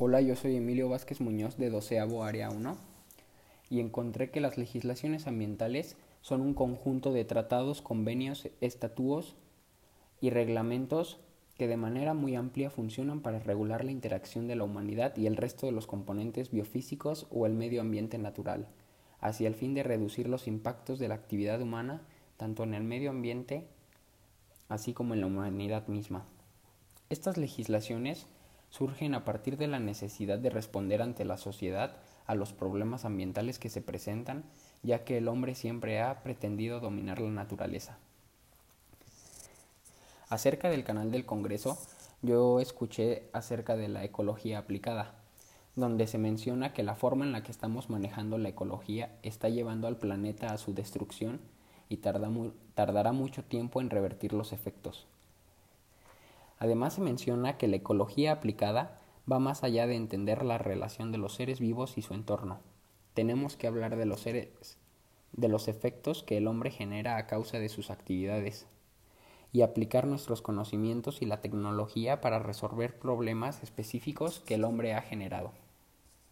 Hola, yo soy Emilio Vázquez Muñoz de Doceavo Área 1 y encontré que las legislaciones ambientales son un conjunto de tratados, convenios, estatutos y reglamentos que de manera muy amplia funcionan para regular la interacción de la humanidad y el resto de los componentes biofísicos o el medio ambiente natural, hacia el fin de reducir los impactos de la actividad humana tanto en el medio ambiente así como en la humanidad misma. Estas legislaciones surgen a partir de la necesidad de responder ante la sociedad a los problemas ambientales que se presentan, ya que el hombre siempre ha pretendido dominar la naturaleza. Acerca del canal del Congreso, yo escuché acerca de la ecología aplicada, donde se menciona que la forma en la que estamos manejando la ecología está llevando al planeta a su destrucción y tardará mucho tiempo en revertir los efectos. Además se menciona que la ecología aplicada va más allá de entender la relación de los seres vivos y su entorno. Tenemos que hablar de los seres de los efectos que el hombre genera a causa de sus actividades y aplicar nuestros conocimientos y la tecnología para resolver problemas específicos que el hombre ha generado.